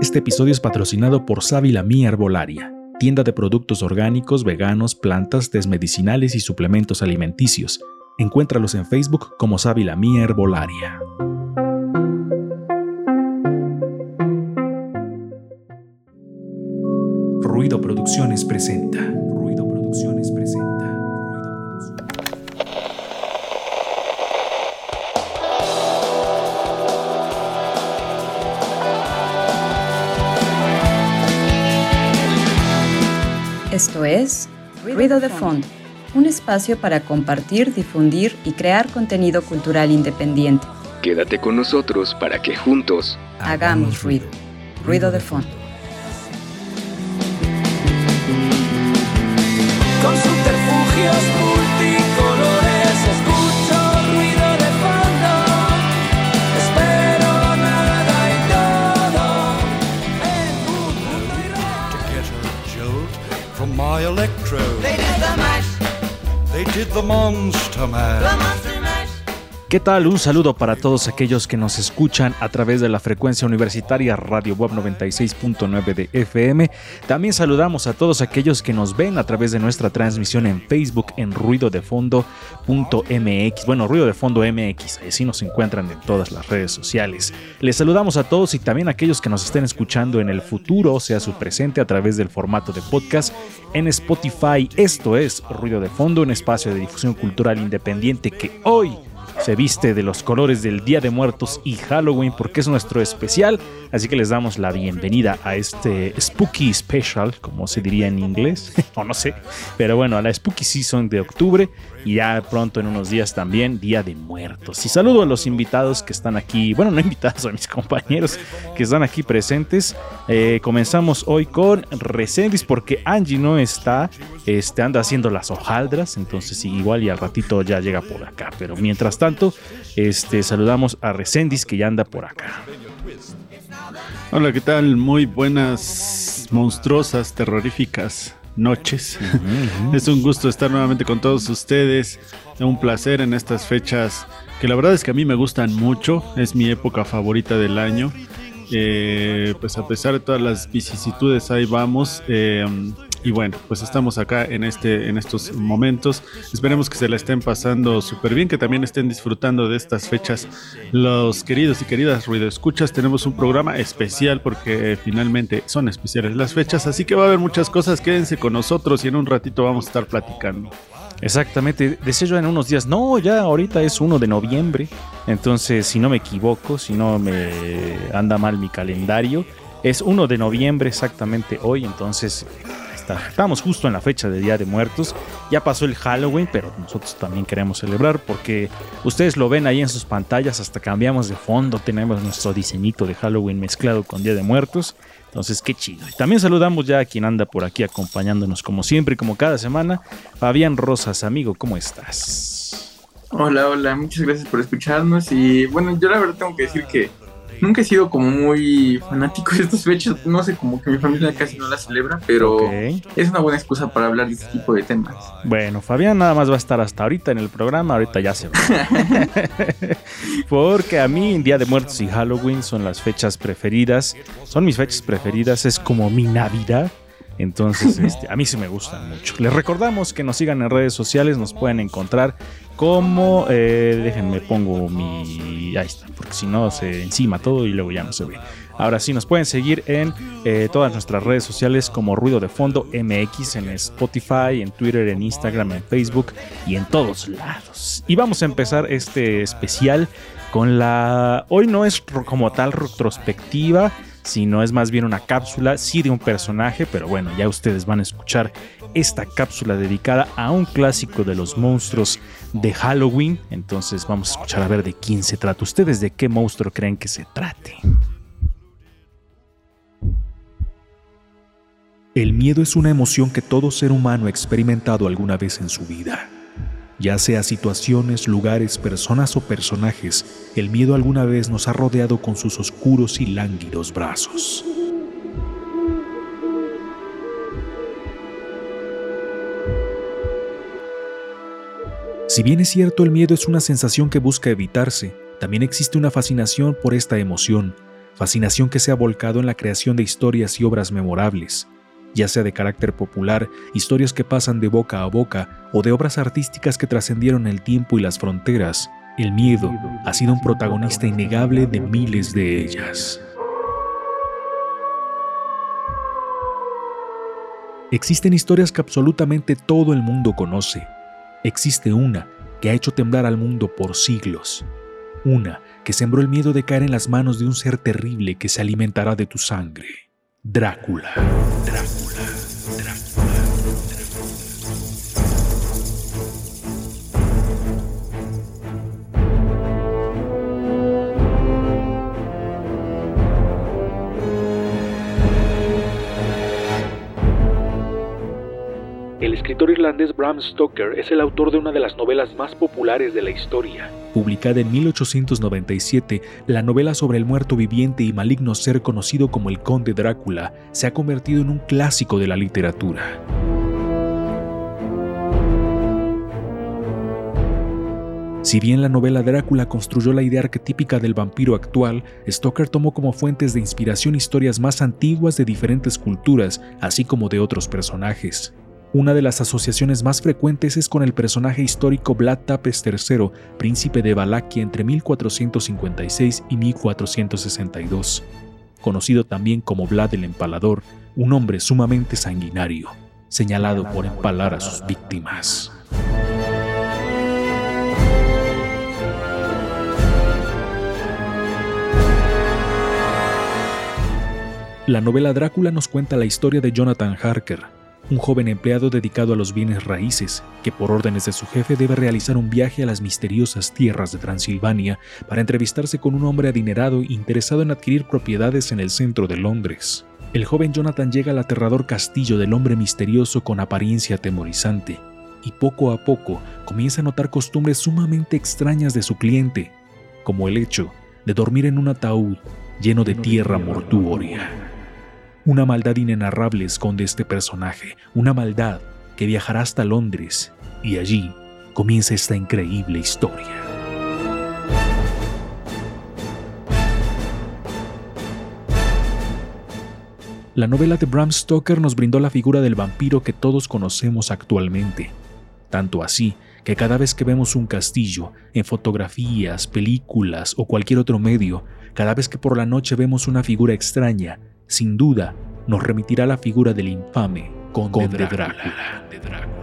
Este episodio es patrocinado por Sábila Mía Herbolaria, tienda de productos orgánicos, veganos, plantas, desmedicinales y suplementos alimenticios. Encuéntralos en Facebook como Sábila Mía Herbolaria. Ruido Producciones presenta. Ruido de Fondo, un espacio para compartir, difundir y crear contenido cultural independiente. Quédate con nosotros para que juntos hagamos ruido. Ruido de Fondo. The monster Man. the monster. ¿Qué tal? Un saludo para todos aquellos que nos escuchan a través de la frecuencia universitaria Radio Web 96.9 de FM. También saludamos a todos aquellos que nos ven a través de nuestra transmisión en Facebook en ruido de fondo.mx. Bueno, ruido de fondo MX, así nos encuentran en todas las redes sociales. Les saludamos a todos y también a aquellos que nos estén escuchando en el futuro, o sea, su presente a través del formato de podcast en Spotify. Esto es Ruido de Fondo, un espacio de difusión cultural independiente que hoy se viste de los colores del Día de Muertos y Halloween porque es nuestro especial, así que les damos la bienvenida a este Spooky Special, como se diría en inglés, o no sé, pero bueno, a la Spooky Season de octubre y ya pronto en unos días también Día de Muertos. Y saludo a los invitados que están aquí, bueno, no invitados, a mis compañeros que están aquí presentes. Eh, comenzamos hoy con Resendis porque Angie no está, este, anda haciendo las hojaldras, entonces igual y al ratito ya llega por acá, pero mientras tanto, este, saludamos a Resendis que ya anda por acá. Hola, ¿qué tal? Muy buenas, monstruosas, terroríficas noches. es un gusto estar nuevamente con todos ustedes. Es un placer en estas fechas que la verdad es que a mí me gustan mucho. Es mi época favorita del año. Eh, pues a pesar de todas las vicisitudes, ahí vamos. Eh, y bueno, pues estamos acá en, este, en estos momentos. Esperemos que se la estén pasando súper bien, que también estén disfrutando de estas fechas. Los queridos y queridas ruido escuchas, tenemos un programa especial porque eh, finalmente son especiales las fechas, así que va a haber muchas cosas. Quédense con nosotros y en un ratito vamos a estar platicando. Exactamente, decía yo en unos días, no, ya ahorita es 1 de noviembre, entonces si no me equivoco, si no me anda mal mi calendario, es 1 de noviembre exactamente hoy, entonces estamos justo en la fecha de Día de Muertos, ya pasó el Halloween, pero nosotros también queremos celebrar porque ustedes lo ven ahí en sus pantallas, hasta cambiamos de fondo, tenemos nuestro diseñito de Halloween mezclado con Día de Muertos. Entonces, qué chido. Y también saludamos ya a quien anda por aquí acompañándonos como siempre y como cada semana. Fabián Rosas, amigo, ¿cómo estás? Hola, hola, muchas gracias por escucharnos y bueno, yo la verdad tengo que decir que nunca he sido como muy fanático de estas fechas, no sé, como que mi familia casi no las celebra, pero es una buena excusa para hablar de este tipo de temas. Bueno, Fabián nada más va a estar hasta ahorita en el programa, ahorita ya se va. Porque a mí Día de Muertos y Halloween son las fechas preferidas, son mis fechas preferidas, es como mi Navidad. Entonces, este, a mí sí me gustan mucho. Les recordamos que nos sigan en redes sociales, nos pueden encontrar como, eh, déjenme pongo mi, ahí está, porque si no se encima todo y luego ya no se ve. Ahora sí, nos pueden seguir en eh, todas nuestras redes sociales como Ruido de Fondo MX, en Spotify, en Twitter, en Instagram, en Facebook y en todos lados. Y vamos a empezar este especial con la... Hoy no es como tal retrospectiva, sino es más bien una cápsula, sí de un personaje, pero bueno, ya ustedes van a escuchar esta cápsula dedicada a un clásico de los monstruos de Halloween. Entonces vamos a escuchar a ver de quién se trata. ¿Ustedes de qué monstruo creen que se trate? El miedo es una emoción que todo ser humano ha experimentado alguna vez en su vida. Ya sea situaciones, lugares, personas o personajes, el miedo alguna vez nos ha rodeado con sus oscuros y lánguidos brazos. Si bien es cierto el miedo es una sensación que busca evitarse, también existe una fascinación por esta emoción, fascinación que se ha volcado en la creación de historias y obras memorables, ya sea de carácter popular, historias que pasan de boca a boca o de obras artísticas que trascendieron el tiempo y las fronteras. El miedo ha sido un protagonista innegable de miles de ellas. Existen historias que absolutamente todo el mundo conoce. Existe una que ha hecho temblar al mundo por siglos. Una que sembró el miedo de caer en las manos de un ser terrible que se alimentará de tu sangre. Drácula. Drácula. Escritor irlandés Bram Stoker es el autor de una de las novelas más populares de la historia. Publicada en 1897, la novela sobre el muerto viviente y maligno ser conocido como el Conde Drácula se ha convertido en un clásico de la literatura. Si bien la novela Drácula construyó la idea arquetípica del vampiro actual, Stoker tomó como fuentes de inspiración historias más antiguas de diferentes culturas, así como de otros personajes. Una de las asociaciones más frecuentes es con el personaje histórico Vlad Tapes III, príncipe de Valaquia entre 1456 y 1462, conocido también como Vlad el Empalador, un hombre sumamente sanguinario, señalado por empalar a sus víctimas. La novela Drácula nos cuenta la historia de Jonathan Harker, un joven empleado dedicado a los bienes raíces, que por órdenes de su jefe debe realizar un viaje a las misteriosas tierras de Transilvania para entrevistarse con un hombre adinerado interesado en adquirir propiedades en el centro de Londres. El joven Jonathan llega al aterrador castillo del hombre misterioso con apariencia atemorizante, y poco a poco comienza a notar costumbres sumamente extrañas de su cliente, como el hecho de dormir en un ataúd lleno de tierra mortuoria. Una maldad inenarrable esconde este personaje, una maldad que viajará hasta Londres y allí comienza esta increíble historia. La novela de Bram Stoker nos brindó la figura del vampiro que todos conocemos actualmente, tanto así que cada vez que vemos un castillo, en fotografías, películas o cualquier otro medio, cada vez que por la noche vemos una figura extraña, sin duda nos remitirá a la figura del infame Conde, de Drácula. de Drácula.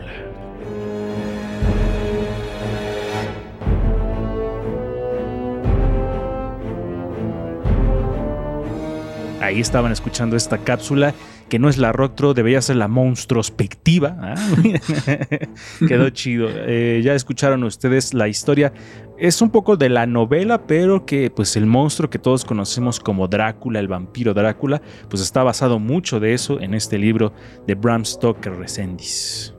Ahí estaban escuchando esta cápsula que no es la Rocktro, debería ser la monstruospectiva. ¿ah? Quedó chido. Eh, ya escucharon ustedes la historia. Es un poco de la novela, pero que pues el monstruo que todos conocemos como Drácula, el vampiro Drácula, pues está basado mucho de eso en este libro de Bram Stoker Resendis.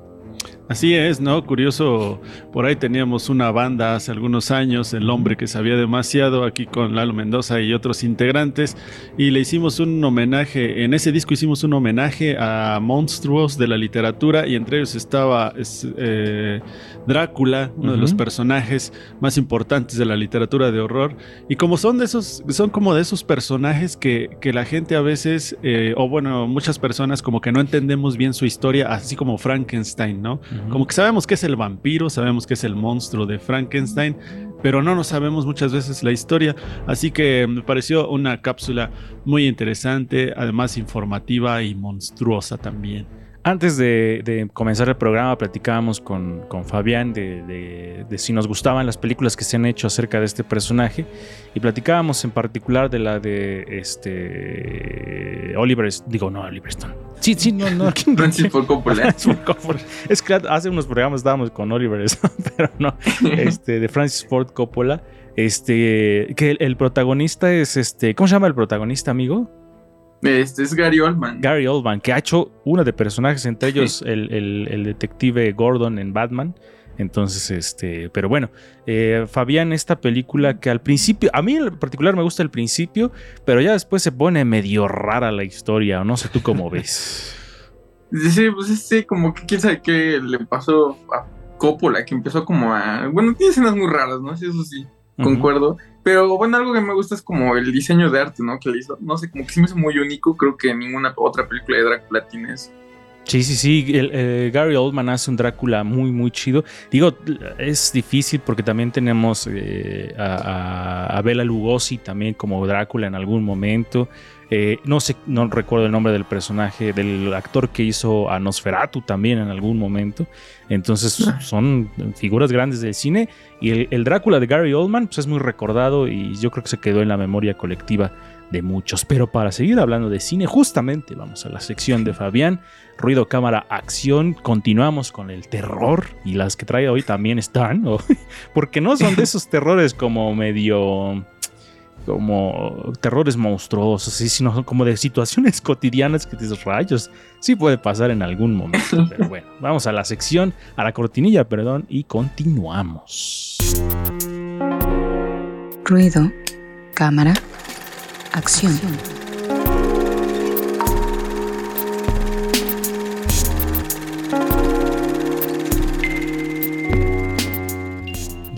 Así es, ¿no? Curioso, por ahí teníamos una banda hace algunos años, El Hombre que sabía demasiado, aquí con Lalo Mendoza y otros integrantes, y le hicimos un homenaje, en ese disco hicimos un homenaje a monstruos de la literatura, y entre ellos estaba eh, Drácula, uno de los personajes más importantes de la literatura de horror, y como son de esos, son como de esos personajes que, que la gente a veces, eh, o bueno, muchas personas como que no entendemos bien su historia, así como Frankenstein, ¿no? Como que sabemos que es el vampiro, sabemos que es el monstruo de Frankenstein, pero no nos sabemos muchas veces la historia. Así que me pareció una cápsula muy interesante, además informativa y monstruosa también. Antes de, comenzar el programa platicábamos con, Fabián de, si nos gustaban las películas que se han hecho acerca de este personaje y platicábamos en particular de la de este Oliver, digo no Oliver Stone. Sí, sí, no, no. Francis Ford Coppola. es que hace unos programas estábamos con Oliver Stone, pero no, este, de Francis Ford Coppola. Este, que el, el protagonista es este, ¿cómo se llama el protagonista, amigo? Este es Gary Oldman. Gary Oldman, que ha hecho uno de personajes, entre ellos el, detective Gordon en Batman. Entonces, este, pero bueno, eh, Fabián, esta película que al principio, a mí en particular me gusta el principio, pero ya después se pone medio rara la historia, o no sé tú cómo ves. Sí, pues sí, como que quién sabe qué le pasó a Coppola, que empezó como a, bueno, tiene escenas muy raras, ¿no? Eso sí, concuerdo. Pero bueno, algo que me gusta es como el diseño de arte, ¿no? Que le hizo, no sé, como que sí me hizo muy único. Creo que ninguna otra película de Drácula tiene eso. Sí, sí, sí. eh, Gary Oldman hace un Drácula muy, muy chido. Digo, es difícil porque también tenemos eh, a, a- a Bela Lugosi también como Drácula en algún momento. Eh, no sé, no recuerdo el nombre del personaje, del actor que hizo a Nosferatu también en algún momento. Entonces son figuras grandes del cine. Y el, el Drácula de Gary Oldman pues, es muy recordado y yo creo que se quedó en la memoria colectiva de muchos. Pero para seguir hablando de cine, justamente vamos a la sección de Fabián. Ruido, cámara, acción. Continuamos con el terror. Y las que trae hoy también están. Porque no son de esos terrores como medio. Como terrores monstruosos, sí, sino como de situaciones cotidianas que dices rayos. Sí puede pasar en algún momento. Pero bueno, vamos a la sección, a la cortinilla, perdón, y continuamos. Ruido, cámara, acción.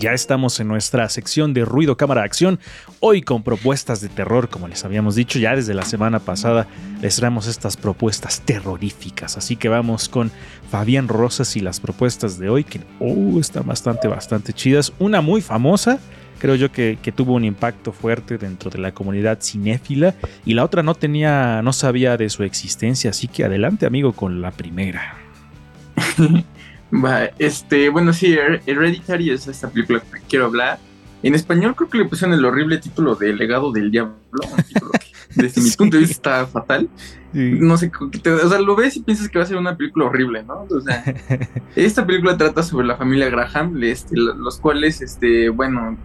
Ya estamos en nuestra sección de ruido, cámara, acción. Hoy con propuestas de terror, como les habíamos dicho ya desde la semana pasada, les traemos estas propuestas terroríficas. Así que vamos con Fabián Rosas y las propuestas de hoy, que oh, están bastante, bastante chidas. Una muy famosa, creo yo que, que tuvo un impacto fuerte dentro de la comunidad cinéfila, y la otra no tenía, no sabía de su existencia. Así que adelante, amigo, con la primera. Va, este, bueno, sí, Her- Hereditary es esta película que quiero hablar. En español creo que le pusieron el horrible título de Legado del Diablo, un título que desde mi punto de vista está fatal. No sé, te- o sea, lo ves y piensas que va a ser una película horrible, ¿no? O sea, esta película trata sobre la familia Graham, este, los cuales, este, bueno,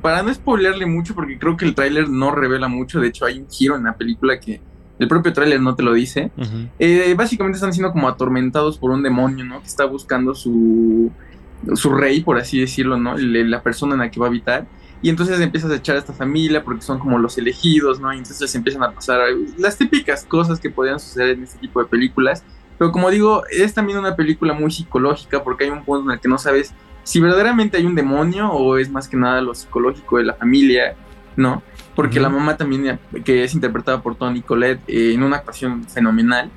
para no spoilearle mucho, porque creo que el tráiler no revela mucho, de hecho hay un giro en la película que el propio tráiler no te lo dice. Eh, básicamente están siendo como atormentados por un demonio, ¿no? Que está buscando su, su rey, por así decirlo, ¿no? Le- La persona en la que va a habitar. Y entonces empiezas a echar a esta familia porque son como los elegidos, ¿no? Y entonces empiezan a pasar las típicas cosas que podrían suceder en este tipo de películas. Pero como digo, es también una película muy psicológica porque hay un punto en el que no sabes si verdaderamente hay un demonio o es más que nada lo psicológico de la familia, ¿no? Porque Ujú. la mamá también, que es interpretada por Tony Collette eh, en una actuación fenomenal,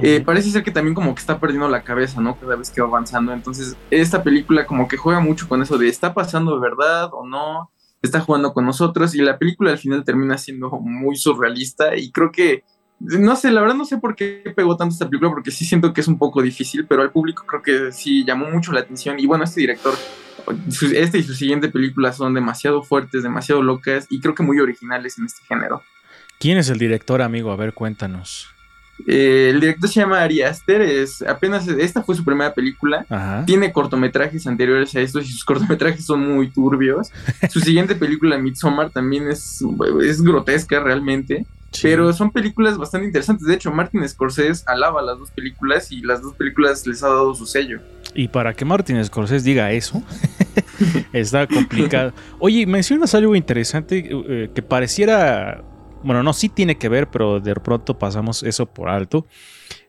eh, parece ser que también como que está perdiendo la cabeza, ¿no? Cada vez que va avanzando. Entonces, esta película como que juega mucho con eso de está pasando de verdad o no, está jugando con nosotros y la película al final termina siendo muy surrealista y creo que, no sé, la verdad no sé por qué pegó tanto esta película porque sí siento que es un poco difícil, pero al público creo que sí llamó mucho la atención y bueno, este director, este y su siguiente película son demasiado fuertes, demasiado locas y creo que muy originales en este género. ¿Quién es el director, amigo? A ver, cuéntanos. Eh, el director se llama Ari Aster, es apenas esta fue su primera película. Ajá. Tiene cortometrajes anteriores a estos y sus cortometrajes son muy turbios. Su siguiente película, Midsommar, también es, es grotesca realmente. Sí. Pero son películas bastante interesantes. De hecho, Martin Scorsese alaba las dos películas y las dos películas les ha dado su sello. Y para que Martin Scorsese diga eso, está complicado. Oye, mencionas algo interesante eh, que pareciera, bueno, no, sí tiene que ver, pero de pronto pasamos eso por alto.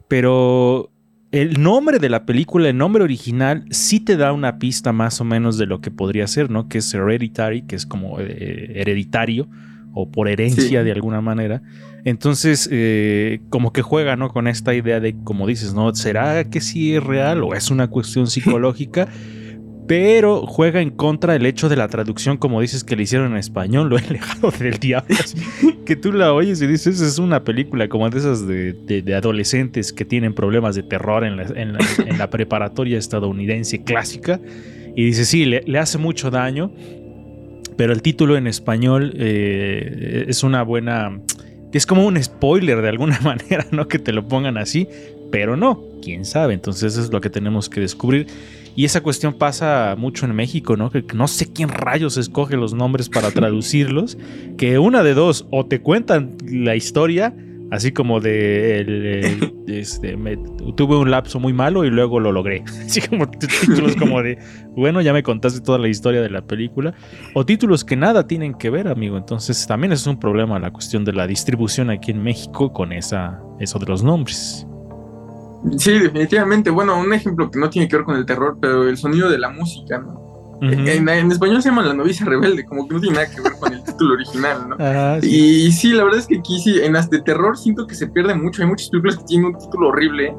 Pero el nombre de la película, el nombre original, sí te da una pista más o menos de lo que podría ser, ¿no? Que es Hereditary, que es como eh, hereditario o por herencia Sí. de alguna manera. Entonces, eh, como que juega, ¿no? Con esta idea de, como dices, ¿no? ¿Será que sí es real o es una cuestión psicológica? Pero juega en contra el hecho de la traducción, como dices, que le hicieron en español, lo he legado del diablo. que tú la oyes y dices, es una película como de esas de, de- de adolescentes que tienen problemas de terror en la, en la- en la preparatoria estadounidense clásica. Y dices, sí, le, le hace mucho daño, pero el título en español eh, es una buena... Es como un spoiler de alguna manera, ¿no? Que te lo pongan así, pero no, quién sabe. Entonces eso es lo que tenemos que descubrir. Y esa cuestión pasa mucho en México, ¿no? Que no sé quién rayos escoge los nombres para traducirlos. Que una de dos, o te cuentan la historia, así como de. el- el- este, me- tuve un lapso muy malo y luego lo logré. Así como títulos como de. Bueno, ya me contaste toda la historia de la película. O títulos que nada tienen que ver, amigo. Entonces también es un problema la cuestión de la distribución aquí en México con esa, eso de los nombres. Sí, definitivamente. Bueno, un ejemplo que no tiene que ver con el terror, pero el sonido de la música, ¿no? En, en español se llama La novicia rebelde, como que no tiene nada que ver con el título original, ¿no? Ajá, sí. Y sí, la verdad es que aquí sí, en las de terror siento que se pierde mucho. Hay muchas películas que tienen un título horrible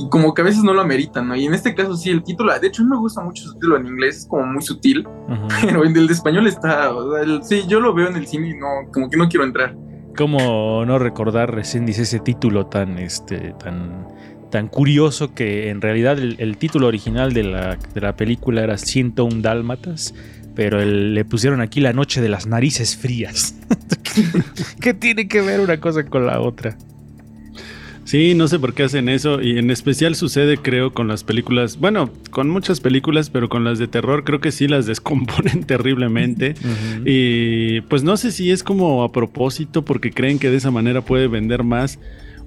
y como que a veces no lo ameritan, ¿no? Y en este caso sí, el título, de hecho, mí me gusta mucho su título en inglés, es como muy sutil, pero en el de español está, o sea, el- sí, yo lo veo en el cine y no, como que no quiero entrar. ¿Cómo no recordar recién dice ese título tan este tan tan curioso que en realidad el, el título original de la, de la película era 101 dálmatas, pero el- le pusieron aquí la noche de las narices frías. ¿Qué tiene que ver una cosa con la otra? Sí, no sé por qué hacen eso y en especial sucede creo con las películas, bueno, con muchas películas, pero con las de terror creo que sí las descomponen terriblemente y pues no sé si es como a propósito porque creen que de esa manera puede vender más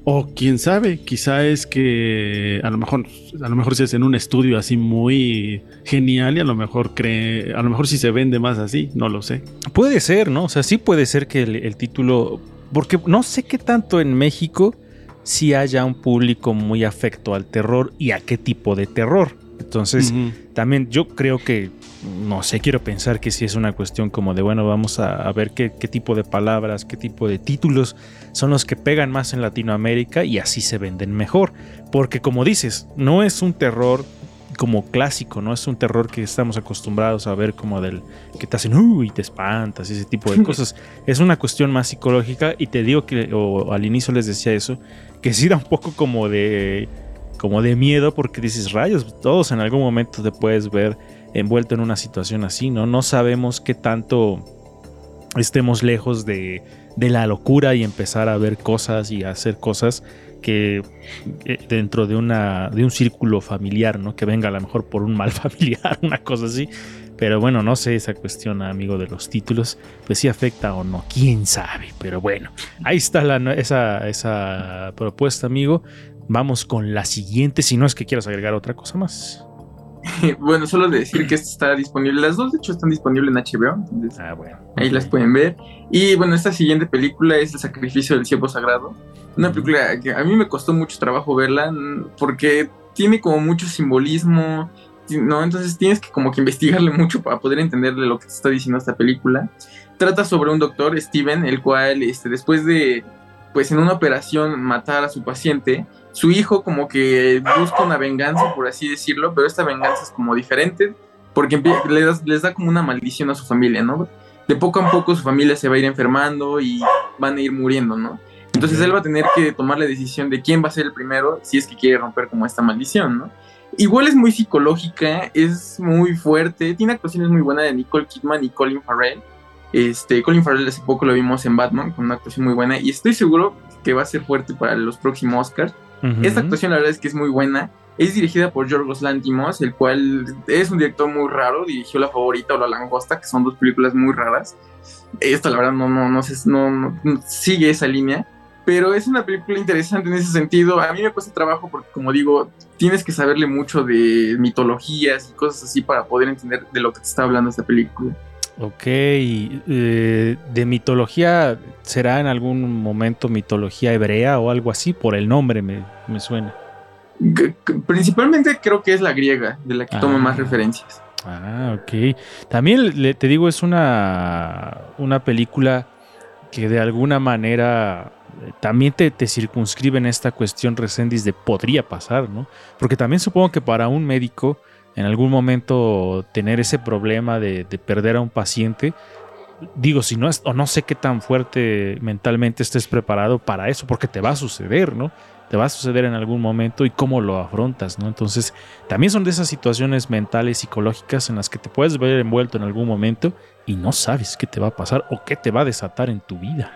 o quién sabe, quizá es que a lo mejor a lo mejor se hacen un estudio así muy genial y a lo mejor cree, a lo mejor sí se vende más así, no lo sé. Puede ser, ¿no? O sea, sí puede ser que el, el título. Porque no sé qué tanto en México si haya un público muy afecto al terror y a qué tipo de terror. Entonces, también yo creo que, no sé, quiero pensar que sí es una cuestión como de, bueno, vamos a, a ver qué, qué tipo de palabras, qué tipo de títulos son los que pegan más en Latinoamérica y así se venden mejor. Porque como dices, no es un terror como clásico, no es un terror que estamos acostumbrados a ver como del que te hacen uy, te espantas, ese tipo de cosas. es una cuestión más psicológica y te digo que, o al inicio les decía eso, que sí da un poco como de como de miedo porque dices, rayos, todos en algún momento te puedes ver envuelto en una situación así, ¿no? No sabemos qué tanto estemos lejos de, de la locura y empezar a ver cosas y a hacer cosas que eh, dentro de una de un círculo familiar, ¿no? Que venga a lo mejor por un mal familiar, una cosa así. Pero bueno, no sé esa cuestión, amigo, de los títulos, pues si afecta o no, quién sabe. Pero bueno, ahí está la, esa, esa propuesta, amigo. Vamos con la siguiente, si no es que quieras agregar otra cosa más. bueno, solo de decir que esta está disponible, las dos de hecho están disponibles en HBO, entonces Ah, bueno. ahí las pueden ver. Y bueno, esta siguiente película es El sacrificio del ciervo sagrado. Una película que a mí me costó mucho trabajo verla porque tiene como mucho simbolismo, ¿no? Entonces tienes que como que investigarle mucho para poder entenderle lo que te está diciendo esta película. Trata sobre un doctor, Steven, el cual este, después de, pues en una operación, matar a su paciente, su hijo como que busca una venganza, por así decirlo, pero esta venganza es como diferente porque les da como una maldición a su familia, ¿no? De poco a poco su familia se va a ir enfermando y van a ir muriendo, ¿no? Entonces él va a tener que tomar la decisión de quién va a ser el primero si es que quiere romper como esta maldición, ¿no? Igual es muy psicológica, es muy fuerte, tiene actuaciones muy buenas de Nicole Kidman y Colin Farrell. Este, Colin Farrell hace poco lo vimos en Batman con una actuación muy buena y estoy seguro que va a ser fuerte para los próximos Oscars. Ujú. Esta actuación la verdad es que es muy buena. Es dirigida por Yorgos Lantimos, el cual es un director muy raro. Dirigió La Favorita o La Langosta, que son dos películas muy raras. Esta la verdad no, no, no, sé, no, no- no sigue esa línea. Pero es una película interesante en ese sentido. A mí me cuesta trabajo porque, como digo, tienes que saberle mucho de mitologías y cosas así para poder entender de lo que te está hablando esta película. Ok, eh, de mitología, ¿será en algún momento mitología hebrea o algo así? Por el nombre me, me suena. Principalmente creo que es la griega, de la que toma Ah. más referencias. Ah, ok. También le- te digo, es una, una película que de alguna manera eh, también te, te circunscribe en esta cuestión Resendiz de podría pasar, ¿no? Porque también supongo que para un médico en algún momento tener ese problema de, de perder a un paciente, digo, si no es, o no sé qué tan fuerte mentalmente estés preparado para eso, porque te va a suceder, ¿no? Te va a suceder en algún momento y cómo lo afrontas, ¿no? Entonces, también son de esas situaciones mentales, psicológicas en las que te puedes ver envuelto en algún momento y no sabes qué te va a pasar o qué te va a desatar en tu vida.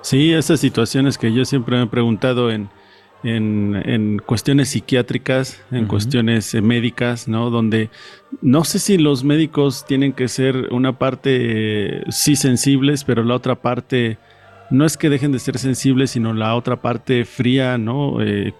Sí, esas situaciones que yo siempre me he preguntado en, en, en cuestiones psiquiátricas, en cuestiones eh, médicas, ¿no? Donde no sé si los médicos tienen que ser una parte eh, sí sensibles, pero la otra parte no es que dejen de ser sensibles, sino la otra parte fría, ¿no? Eh,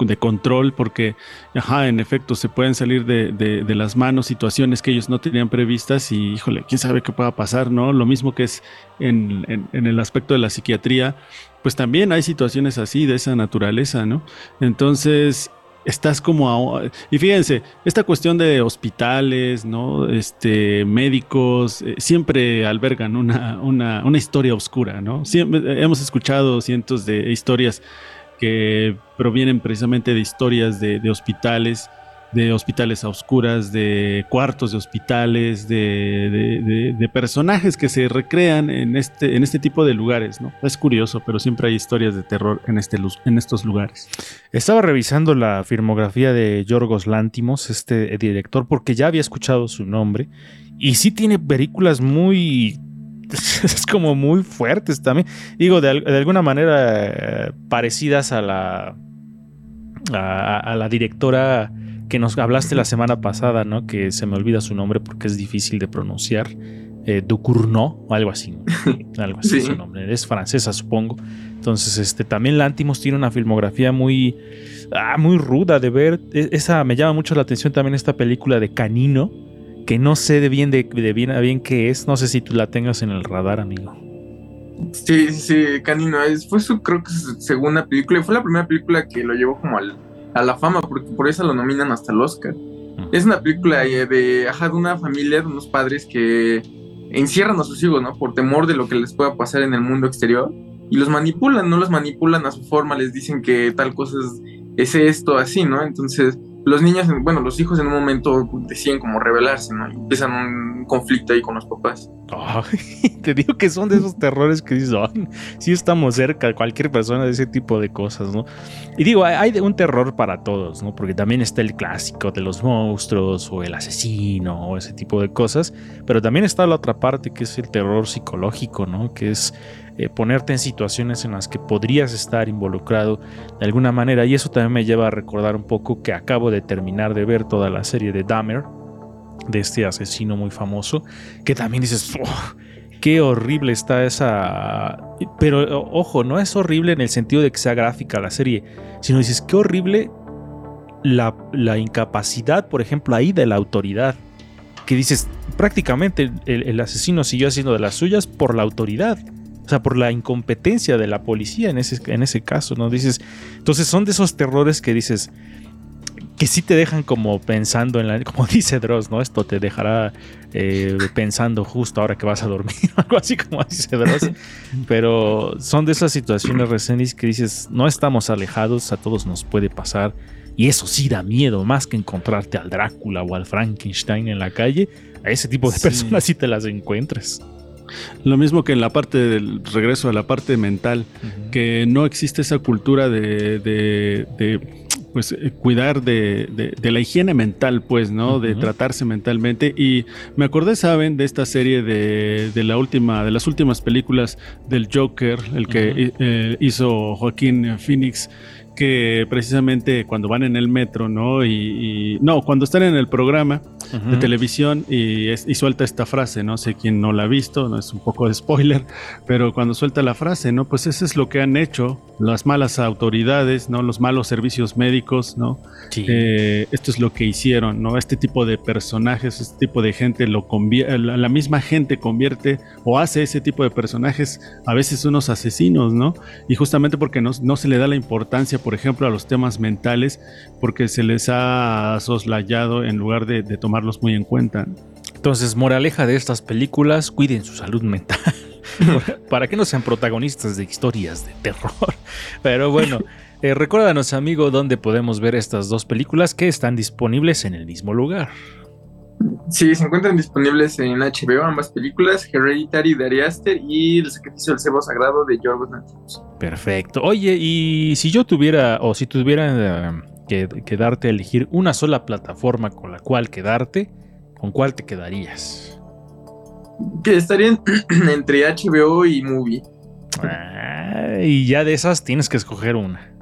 de control, porque, ajá, en efecto, se pueden salir de, de- las manos situaciones que ellos no tenían previstas y, híjole, quién sabe qué pueda pasar, ¿no? Lo mismo que es en, en- en el aspecto de la psiquiatría, pues también hay situaciones así, de esa naturaleza, ¿no? Entonces, estás como a- y fíjense esta cuestión de hospitales no este médicos eh, siempre albergan una, una, una historia oscura no siempre eh, hemos escuchado cientos de historias que provienen precisamente de historias de, de hospitales de hospitales a oscuras, de cuartos de hospitales, de, de- personajes que se recrean en este, en este tipo de lugares, ¿no? Es curioso, pero siempre hay historias de terror en, este, en estos lugares. Estaba revisando la filmografía de Yorgos Lántimos, este director, porque ya había escuchado su nombre. Y sí tiene películas muy. Es como muy fuertes también. Digo, de, de alguna manera eh, parecidas a la. A la directora que nos hablaste la semana pasada, ¿no? Que se me olvida su nombre porque es difícil de pronunciar. Eh, Ducournau o algo así. algo así Sí. es su nombre. Es francesa, supongo. Entonces, este, también Lantimos tiene una filmografía muy, ah, muy ruda de ver. E- Esa me llama mucho la atención también esta película de Canino, que no sé de bien de, de bien a bien qué es. No sé si tú la tengas en el radar, amigo. Sí, sí, Canino. Fue su, creo que su segunda película. Fue la primera película que lo llevó como al- a la fama, porque por eso lo nominan hasta el Oscar. Es una película eh, de, ajá, de una familia, de unos padres que encierran a sus hijos, ¿no? Por temor de lo que les pueda pasar en el mundo exterior. Y los manipulan, no los manipulan a su forma, les dicen que tal cosa es, es esto, así, ¿no? Entonces, los niños, bueno, los hijos en un momento deciden como rebelarse, ¿no? Y empiezan un conflicto ahí con los papás. Te digo que son de esos terrores que dices, "Ay, sí estamos cerca, cualquier persona de ese tipo de cosas, ¿no? Y digo, hay, de un terror para todos, ¿no? Porque también está el clásico de los monstruos o el asesino o ese tipo de cosas, pero también está la otra parte que es el terror psicológico, ¿no? Que es eh, ponerte en situaciones en las que podrías estar involucrado de alguna manera y eso también me lleva a recordar un poco que acabo de terminar de ver toda la serie de Dahmer, de este asesino muy famoso, que también dices, "Oh, qué horrible está esa... Pero ojo, no es horrible en el sentido de que sea gráfica la serie, sino dices, qué horrible la, la incapacidad, por ejemplo, ahí de la autoridad. Que dices, prácticamente el, el asesino siguió haciendo de las suyas por la autoridad. O sea, por la incompetencia de la policía en ese, en ese caso, ¿no? Dices, entonces son de esos terrores que dices, que sí te dejan como pensando en la, como dice Dross, ¿no? Esto te dejará eh, pensando justo ahora que vas a dormir, algo así como dice Dross. Pero son de esas situaciones, Resenis, que dices, no estamos alejados, a todos nos puede pasar. Y eso sí da miedo, más que encontrarte al Drácula o al Frankenstein en la calle. A ese tipo de Sí. personas sí te las encuentras. Lo mismo que en la parte del regreso a la parte mental, que no existe esa cultura de, de- de, pues eh, cuidar de, de- de la higiene mental, pues, ¿no? De tratarse mentalmente. Y me acordé, ¿saben? De esta serie de, de la última, de las últimas películas del Joker, el que eh, hizo Joaquín Phoenix. Que precisamente cuando van en el metro, ¿no? Y, y- no, cuando están en el programa, de televisión y, es- y suelta esta frase, no sé quién no la ha visto, no es un poco de spoiler, pero cuando suelta la frase, ¿no? Pues eso es lo que han hecho las malas autoridades, ¿no? Los malos servicios médicos, ¿no? Sí. Eh, esto es lo que hicieron, ¿no? Este tipo de personajes, este tipo de gente lo convierte, la, misma gente convierte o hace ese tipo de personajes a veces unos asesinos, ¿no? Y justamente porque no, no se le da la importancia, por ejemplo, a los temas mentales, porque se les ha soslayado en lugar de, de tomarlos muy en cuenta. Entonces, moraleja de estas películas, cuiden su salud mental. para que no sean protagonistas de historias de terror. Pero bueno, eh, recuérdanos, amigo, dónde podemos ver estas dos películas que están disponibles en el mismo lugar. Sí, se encuentran disponibles en HBO ambas películas, Hereditary de Ari Aster y El sacrificio del cebo sagrado de Yorgos Lanthimos. Perfecto. Oye, y si yo tuviera, o si tuviera eh, que, que darte a elegir una sola plataforma con la cual quedarte, ¿con cuál te quedarías? Que estarían entre HBO y Movie. Ah, y ya de esas tienes que escoger una.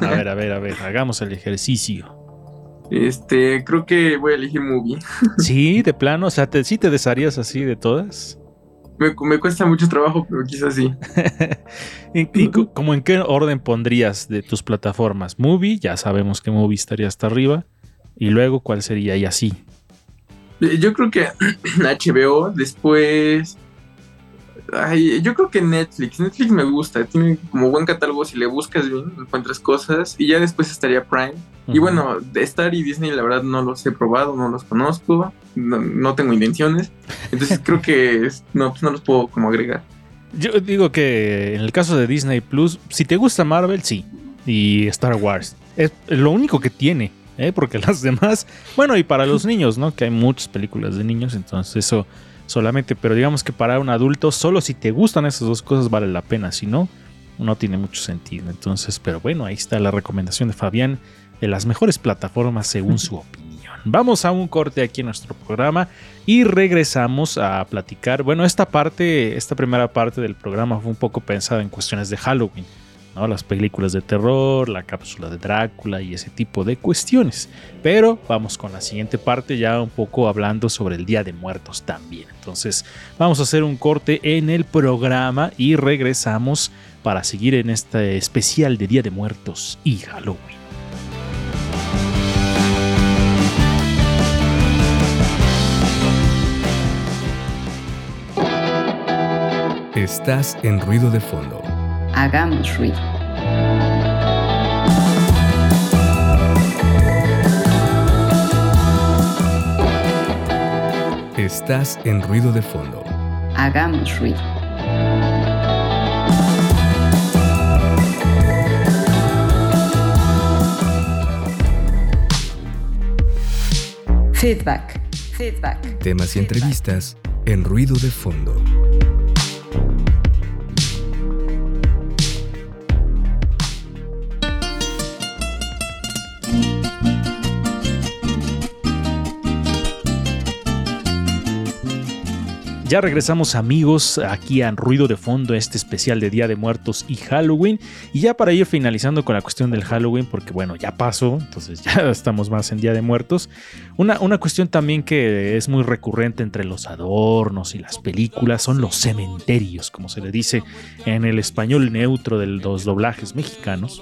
A ver, a ver, a ver, hagamos el ejercicio. Este, creo que voy a elegir Movie. Sí, de plano, o sea, te, ¿sí te desharías así de todas? Me, me cuesta mucho trabajo, pero quizás sí. ¿Y, y co- como en qué orden pondrías de tus plataformas? Movie, ya sabemos que Movie estaría hasta arriba. Y luego, ¿cuál sería? Y así. Eh, Yo creo que HBO, después Ay, yo creo que Netflix. Netflix me gusta. Tiene como buen catálogo. Si le buscas bien, encuentras cosas. Y ya después estaría Prime. Y bueno, Star y Disney, la verdad, no los he probado, no los conozco. No, no tengo intenciones. Entonces creo que no, pues no los puedo como agregar. Yo digo que en el caso de Disney Plus, si te gusta Marvel, sí. Y Star Wars. Es lo único que tiene. ¿eh? Porque las demás. Bueno, y para los niños, ¿no? Que hay muchas películas de niños. Entonces eso solamente. Pero digamos que para un adulto, solo si te gustan esas dos cosas vale la pena. Si no, no tiene mucho sentido. Entonces, pero bueno, ahí está la recomendación de Fabián de las mejores plataformas según su opinión. Vamos a un corte aquí en nuestro programa y regresamos a platicar. Bueno, esta parte, esta primera parte del programa fue un poco pensada en cuestiones de Halloween, ¿no? Las películas de terror, la cápsula de Drácula y ese tipo de cuestiones. Pero vamos con la siguiente parte, ya un poco hablando sobre el Día de Muertos también. Entonces, vamos a hacer un corte en el programa y regresamos para seguir en este especial de Día de Muertos y Halloween. Estás en ruido de fondo. Hagamos ruido. Estás en ruido de fondo. Hagamos ruido. Feedback. Feedback. Temas y entrevistas en ruido de fondo. Ya regresamos amigos aquí a Ruido de Fondo, este especial de Día de Muertos y Halloween. Y ya para ir finalizando con la cuestión del Halloween, porque bueno, ya pasó, entonces ya estamos más en Día de Muertos. Una, una cuestión también que es muy recurrente entre los adornos y las películas son los cementerios, como se le dice en el español neutro de los doblajes mexicanos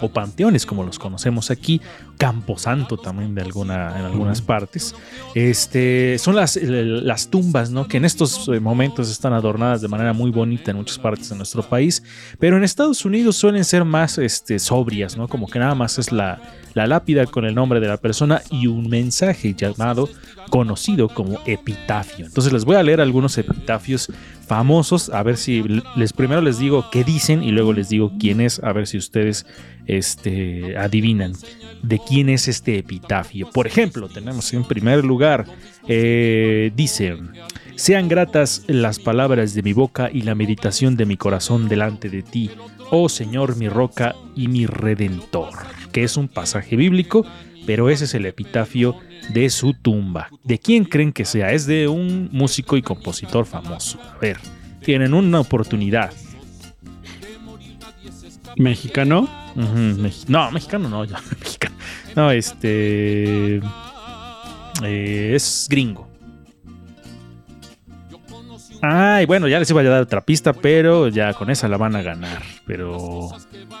o panteones como los conocemos aquí, Camposanto también de alguna, en algunas partes. Este, son las, las tumbas, ¿no? Que en estos eh, momentos están adornadas de manera muy bonita en muchas partes de nuestro país, pero en Estados Unidos suelen ser más este, sobrias, ¿no? Como que nada más es la, la lápida con el nombre de la persona y un mensaje llamado conocido como epitafio. Entonces les voy a leer algunos epitafios famosos, a ver si les primero les digo qué dicen y luego les digo quién es, a ver si ustedes este, adivinan de quién es este epitafio. Por ejemplo, tenemos en primer lugar, eh, dice, sean gratas las palabras de mi boca y la meditación de mi corazón delante de ti, oh Señor mi roca y mi redentor, que es un pasaje bíblico, pero ese es el epitafio de su tumba. ¿De quién creen que sea? Es de un músico y compositor famoso. A ver, tienen una oportunidad. ¿Mexicano? No, mexicano no, ya, mexicano. No, este. eh, es gringo. Ay, bueno, ya les iba a dar otra pista, pero ya con esa la van a ganar. Pero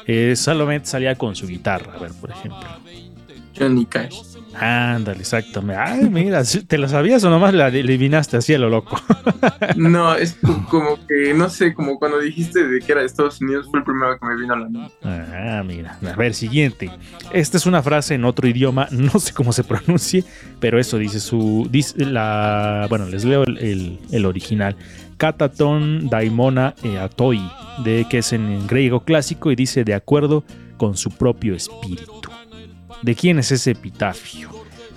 eh, solamente salía con su guitarra, a ver, por ejemplo. Johnny Cash. Ándale, exactamente. Ay, mira, ¿sí- ¿te lo sabías o nomás la adivinaste así a lo loco? No, es co- como que, no sé, como cuando dijiste de que era de Estados Unidos, fue el primero que me vino a la mente. Ah, mira. A ver, siguiente. Esta es una frase en otro idioma, no sé cómo se pronuncie, pero eso dice su. Dice la. Bueno, les leo el, el- el original. Kataton daimona e atoi, de que es en, en griego clásico y dice de acuerdo con su propio espíritu. ¿De quién es ese epitafio?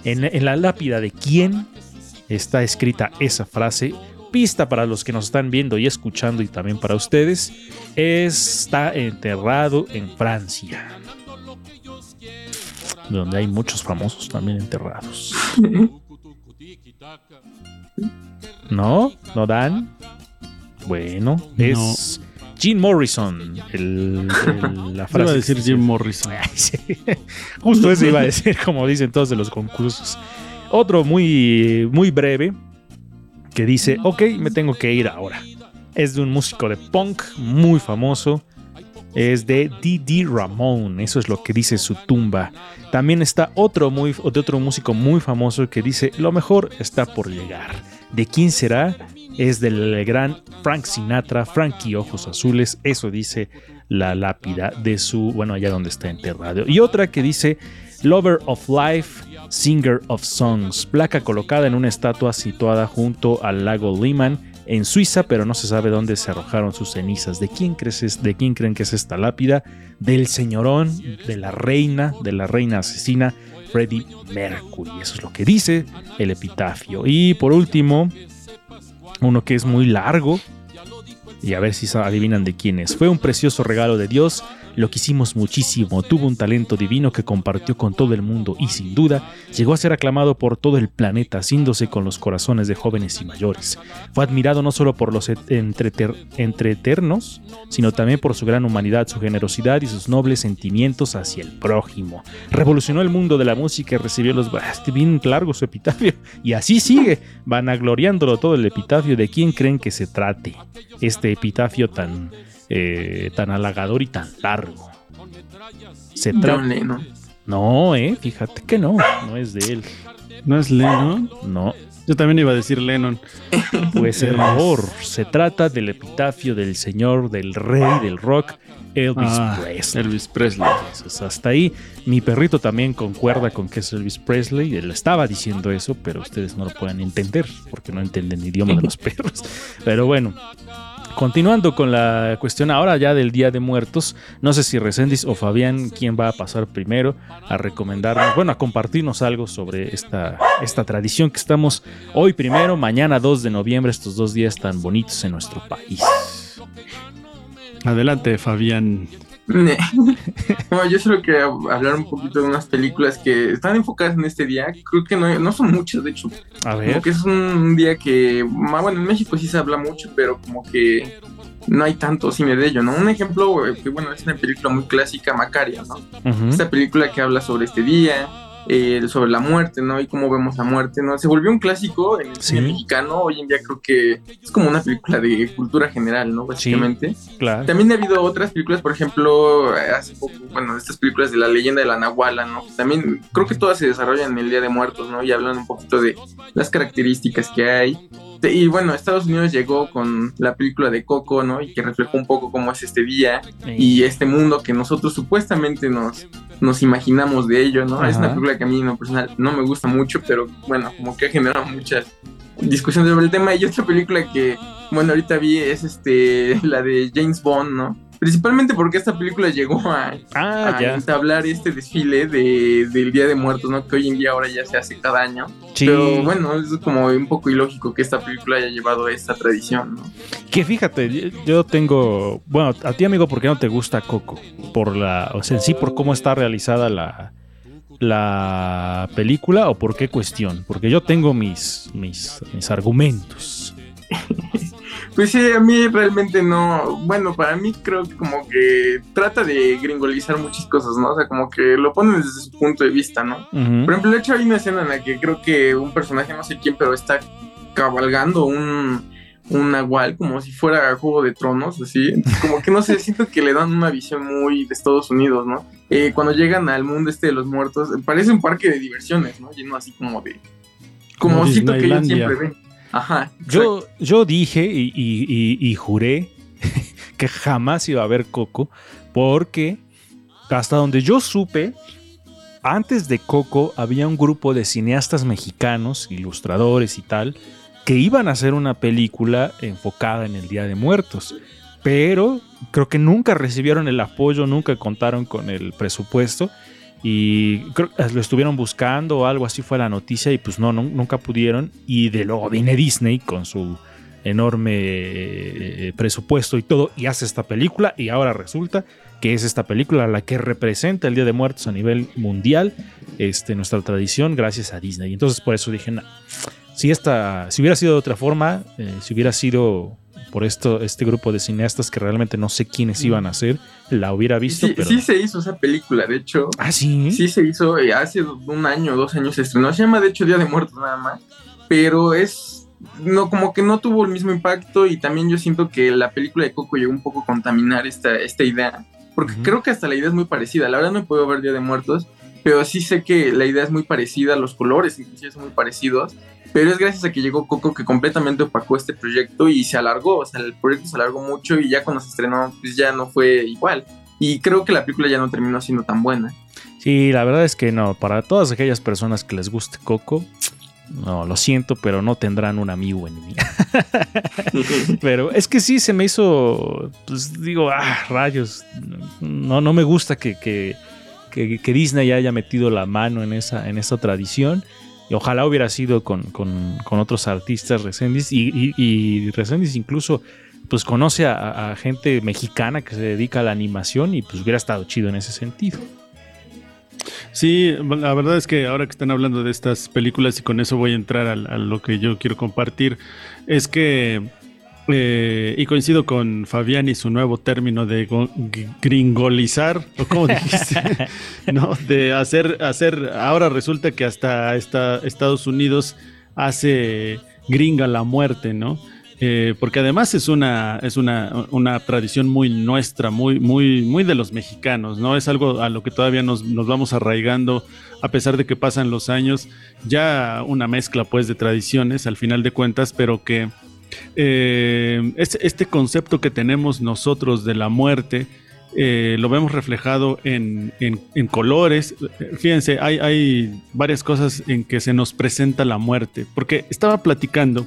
En, en la lápida de quién está escrita esa frase. Pista para los que nos están viendo y escuchando y también para ustedes. Está enterrado en Francia. Donde hay muchos famosos también enterrados. ¿No? ¿No dan? Bueno, es Jim Morrison. el- el- la frase. Iba a decir Jim Morrison. Justo eso iba a decir, como dicen todos de los concursos. Otro muy, muy breve que dice, ok, me tengo que ir ahora. Es de un músico de punk muy famoso. Es de Didi Ramón, eso es lo que dice su tumba. También está otro, muy, de otro músico muy famoso que dice, lo mejor está por llegar. ¿De quién será? es del gran Frank Sinatra, Frankie Ojos Azules, eso dice la lápida de su, bueno, allá donde está enterrado. Y otra que dice Lover of Life, Singer of Songs, placa colocada en una estatua situada junto al lago Liman en Suiza, pero no se sabe dónde se arrojaron sus cenizas. ¿De quién, crees, ¿De quién creen que es esta lápida? Del señorón, de la reina, de la reina asesina, Freddie Mercury. Eso es lo que dice el epitafio. Y por último, uno que es muy largo, y a ver si adivinan de quién es. Fue un precioso regalo de Dios lo quisimos muchísimo, tuvo un talento divino que compartió con todo el mundo y sin duda llegó a ser aclamado por todo el planeta, haciéndose con los corazones de jóvenes y mayores. Fue admirado no solo por los entreternos, sino también por su gran humanidad, su generosidad y sus nobles sentimientos hacia el prójimo. Revolucionó el mundo de la música y recibió los... bien largo su epitafio. Y así sigue, vanagloriándolo todo el epitafio de quién creen que se trate. Este epitafio tan eh, tan halagador y tan largo. Se trata. No, no, eh, fíjate que no, no es de él. ¿No es Lennon? No. Yo también iba a decir Lennon. Pues error. Se trata del epitafio del señor, del rey del rock, Elvis ah, Presley. Elvis Presley. hasta ahí. Mi perrito también concuerda con que es Elvis Presley. Él estaba diciendo eso, pero ustedes no lo pueden entender porque no entienden el idioma de los perros. Pero bueno, Continuando con la cuestión ahora ya del Día de Muertos, no sé si Resendiz o Fabián, quién va a pasar primero a recomendarnos, bueno, a compartirnos algo sobre esta, esta tradición que estamos hoy primero, mañana 2 de noviembre, estos dos días tan bonitos en nuestro país. Adelante, Fabián. yo solo quería hablar un poquito de unas películas que están enfocadas en este día. Creo que no, son muchas, de hecho. A ver. Como que es un día que, bueno, en México sí se habla mucho, pero como que no hay tanto cine de ello, ¿no? Un ejemplo, eh, que bueno, es una película muy clásica, Macaria, ¿no? Esta película que habla sobre este día, eh, sobre la muerte, ¿no? Y cómo vemos la muerte, ¿no? Se volvió un clásico en el cine mexicano. Hoy en día creo que es como una película de cultura general, ¿no? Básicamente. claro. También ha habido otras películas, por ejemplo, hace poco, bueno, estas películas de la leyenda de la Nahuala, ¿no? También creo que todas se desarrollan en el Día de Muertos, ¿no? Y hablan un poquito de las características que hay. Y bueno, Estados Unidos llegó con la película de Coco, ¿no? Y que reflejó un poco cómo es este día y este mundo que nosotros supuestamente nos, nos imaginamos de ello, ¿no? Es una película que a mí en personal no me gusta mucho, pero bueno, como que ha generado muchas discusiones sobre el tema. Y otra película que, bueno, ahorita vi es este, la de James Bond, ¿no? Principalmente porque esta película llegó a, ah, entablar este desfile de, del Día de Muertos, ¿no? Que hoy en día ahora ya se hace cada año. Pero bueno, es como un poco ilógico que esta película haya llevado a esta tradición, ¿no? Que fíjate, yo tengo. Bueno, a ti, amigo, ¿por qué no te gusta Coco? Por la. O sea, en sí, por cómo está realizada la, la película o por qué cuestión? Porque yo tengo mis, mis, mis argumentos. Pues sí, a mí realmente no. Bueno, para mí creo que como que trata de gringolizar muchas cosas, ¿no? O sea, como que lo ponen desde su punto de vista, ¿no? Por ejemplo, de hecho hay una escena en la que creo que un personaje, no sé quién, pero está cabalgando un, un nahual como si fuera Juego de Tronos, así. como que no sé, siento que le dan una visión muy de Estados Unidos, ¿no? Eh, cuando llegan al mundo este de los muertos, parece un parque de diversiones, ¿no? Lleno así como de. Como, siento que ellos siempre ven. Ajá. Yo, yo dije y, juré que jamás iba a haber Coco porque hasta donde yo supe, antes de Coco había un grupo de cineastas mexicanos, ilustradores y tal, que iban a hacer una película enfocada en el Día de Muertos. Pero creo que nunca recibieron el apoyo, nunca contaron con el presupuesto y creo que lo estuvieron buscando o algo así fue la noticia y pues no, nunca pudieron. Y de luego viene Disney con su enorme eh, presupuesto y todo y hace esta película y ahora resulta que es esta película la que representa el Día de Muertos a nivel mundial, este, nuestra tradición gracias a Disney. Entonces por eso dije, si, esta, si hubiera sido de otra forma, eh, si hubiera sido por esto, este grupo de cineastas que realmente no sé quiénes iban a ser, la hubiera visto. Sí, sí se hizo esa película, de hecho. Ah, sí. Sí se hizo, eh, hace un año, dos años se estrenó. Se llama de hecho Día de Muertos nada más. Pero es, no, como que no tuvo el mismo impacto y también yo siento que la película de Coco llegó un poco a contaminar esta, esta idea. Porque creo que hasta la idea es muy parecida. La verdad no puedo ver Día de Muertos, pero sí sé que la idea es muy parecida, los colores inclusive son muy parecidos pero es gracias a que llegó Coco que completamente opacó este proyecto y se alargó, o sea, el proyecto se alargó mucho y ya cuando se estrenó, pues ya no fue igual. Y creo que la película ya no terminó siendo tan buena. Sí, la verdad es que no, para todas aquellas personas que les guste Coco, no, lo siento, pero no tendrán un amigo en mí. pero es que sí se me hizo, pues digo, ah, rayos, no, no me gusta que, que, que, que Disney haya metido la mano en esa, en esa tradición. Ojalá hubiera sido con, con, con otros artistas Resendiz y, y, Resendiz incluso pues conoce a, a, gente mexicana que se dedica a la animación y pues hubiera estado chido en ese sentido. Sí, la verdad es que ahora que están hablando de estas películas y con eso voy a entrar a, a lo que yo quiero compartir, es que eh, y coincido con Fabián y su nuevo término de gringolizar, o como dijiste, ¿no? De hacer, hacer, ahora resulta que hasta, Estados Unidos hace gringa la muerte, ¿no? Eh, porque además es una, es una, una, tradición muy nuestra, muy, muy, muy de los mexicanos, ¿no? Es algo a lo que todavía nos, nos, vamos arraigando, a pesar de que pasan los años, ya una mezcla pues de tradiciones al final de cuentas, pero que eh, este, este, concepto que tenemos nosotros de la muerte eh, lo vemos reflejado en, en, colores. Fíjense, hay, hay varias cosas en que se nos presenta la muerte, porque estaba platicando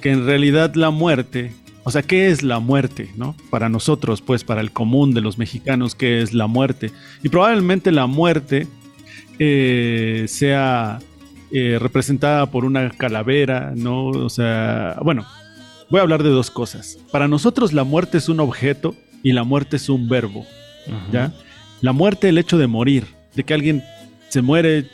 que en realidad la muerte, o sea, ¿qué es la muerte? ¿no? Para nosotros, pues, para el común de los mexicanos, ¿qué es la muerte? Y probablemente la muerte eh, sea eh, representada por una calavera, ¿no? O sea, bueno, voy a hablar de dos cosas. Para nosotros la muerte es un objeto y la muerte es un verbo. ¿ya? La muerte, el hecho de morir, de que alguien se muere,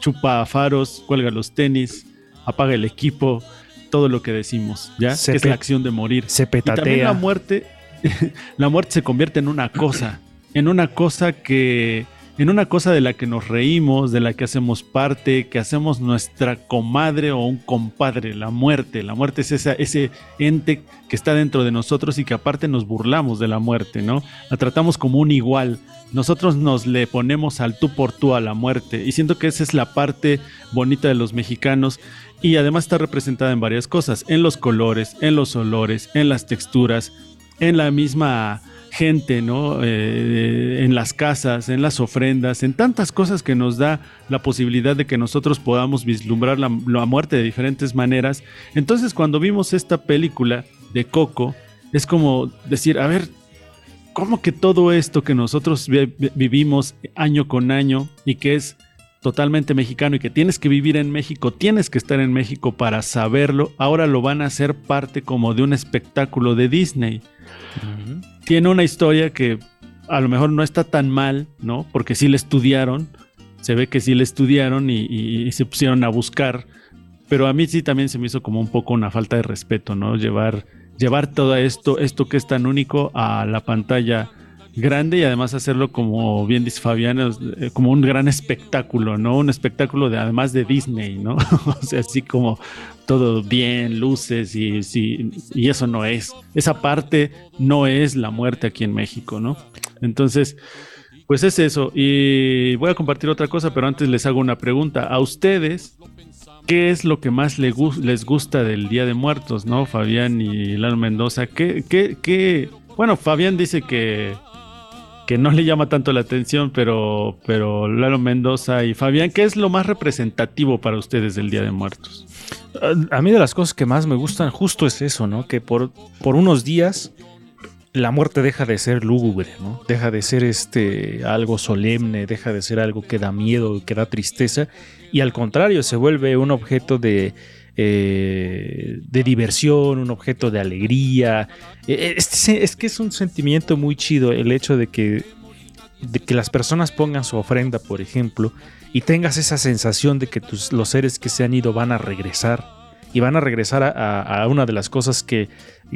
chupa faros, cuelga los tenis, apaga el equipo, todo lo que decimos, ¿ya? Se es la acción de morir. Se petatea. Y también la muerte, la muerte se convierte en una cosa, en una cosa que en una cosa de la que nos reímos, de la que hacemos parte, que hacemos nuestra comadre o un compadre, la muerte. La muerte es ese ente que está dentro de nosotros y que aparte nos burlamos de la muerte, ¿no? La tratamos como un igual. Nosotros nos le ponemos al tú por tú a la muerte. Y siento que esa es la parte bonita de los mexicanos. Y además está representada en varias cosas, en los colores, en los olores, en las texturas, en la misma gente, ¿no? Eh, en las casas, en las ofrendas, en tantas cosas que nos da la posibilidad de que nosotros podamos vislumbrar la, la, muerte de diferentes maneras. Entonces, cuando vimos esta película de Coco, es como decir, a ver, ¿cómo que todo esto que nosotros vi vivimos año con año y que es totalmente mexicano y que tienes que vivir en México, tienes que estar en México para saberlo, ahora lo van a hacer parte como de un espectáculo de Disney. Uh -huh tiene una historia que a lo mejor no está tan mal, ¿no? Porque sí le estudiaron, se ve que sí le estudiaron y, y, y, se pusieron a buscar, pero a mí sí también se me hizo como un poco una falta de respeto, ¿no? Llevar, llevar todo esto, esto que es tan único a la pantalla grande y además hacerlo como bien dice Fabián, como un gran espectáculo, ¿no? Un espectáculo de además de Disney, ¿no? o sea, así como todo bien, luces y, y, eso no es. Esa parte no es la muerte aquí en México, ¿no? Entonces, pues es eso. Y voy a compartir otra cosa, pero antes les hago una pregunta. A ustedes, ¿qué es lo que más les gusta del Día de Muertos, ¿no? Fabián y Lalo Mendoza, ¿qué, qué, qué? Bueno, Fabián dice que que no le llama tanto la atención, pero, pero Lalo Mendoza y Fabián, ¿qué es lo más representativo para ustedes del Día de Muertos? A mí de las cosas que más me gustan justo es eso, ¿no? Que por, por unos días la muerte deja de ser lúgubre, ¿no? Deja de ser este algo solemne, deja de ser algo que da miedo, que da tristeza, y al contrario, se vuelve un objeto de, eh, de diversión, un objeto de alegría. Eh, es, es, que es un sentimiento muy chido el hecho de que, de que las personas pongan su ofrenda, por ejemplo, y tengas esa sensación de que tus, los seres que se han ido van a regresar. Y van a regresar a, una de las cosas que,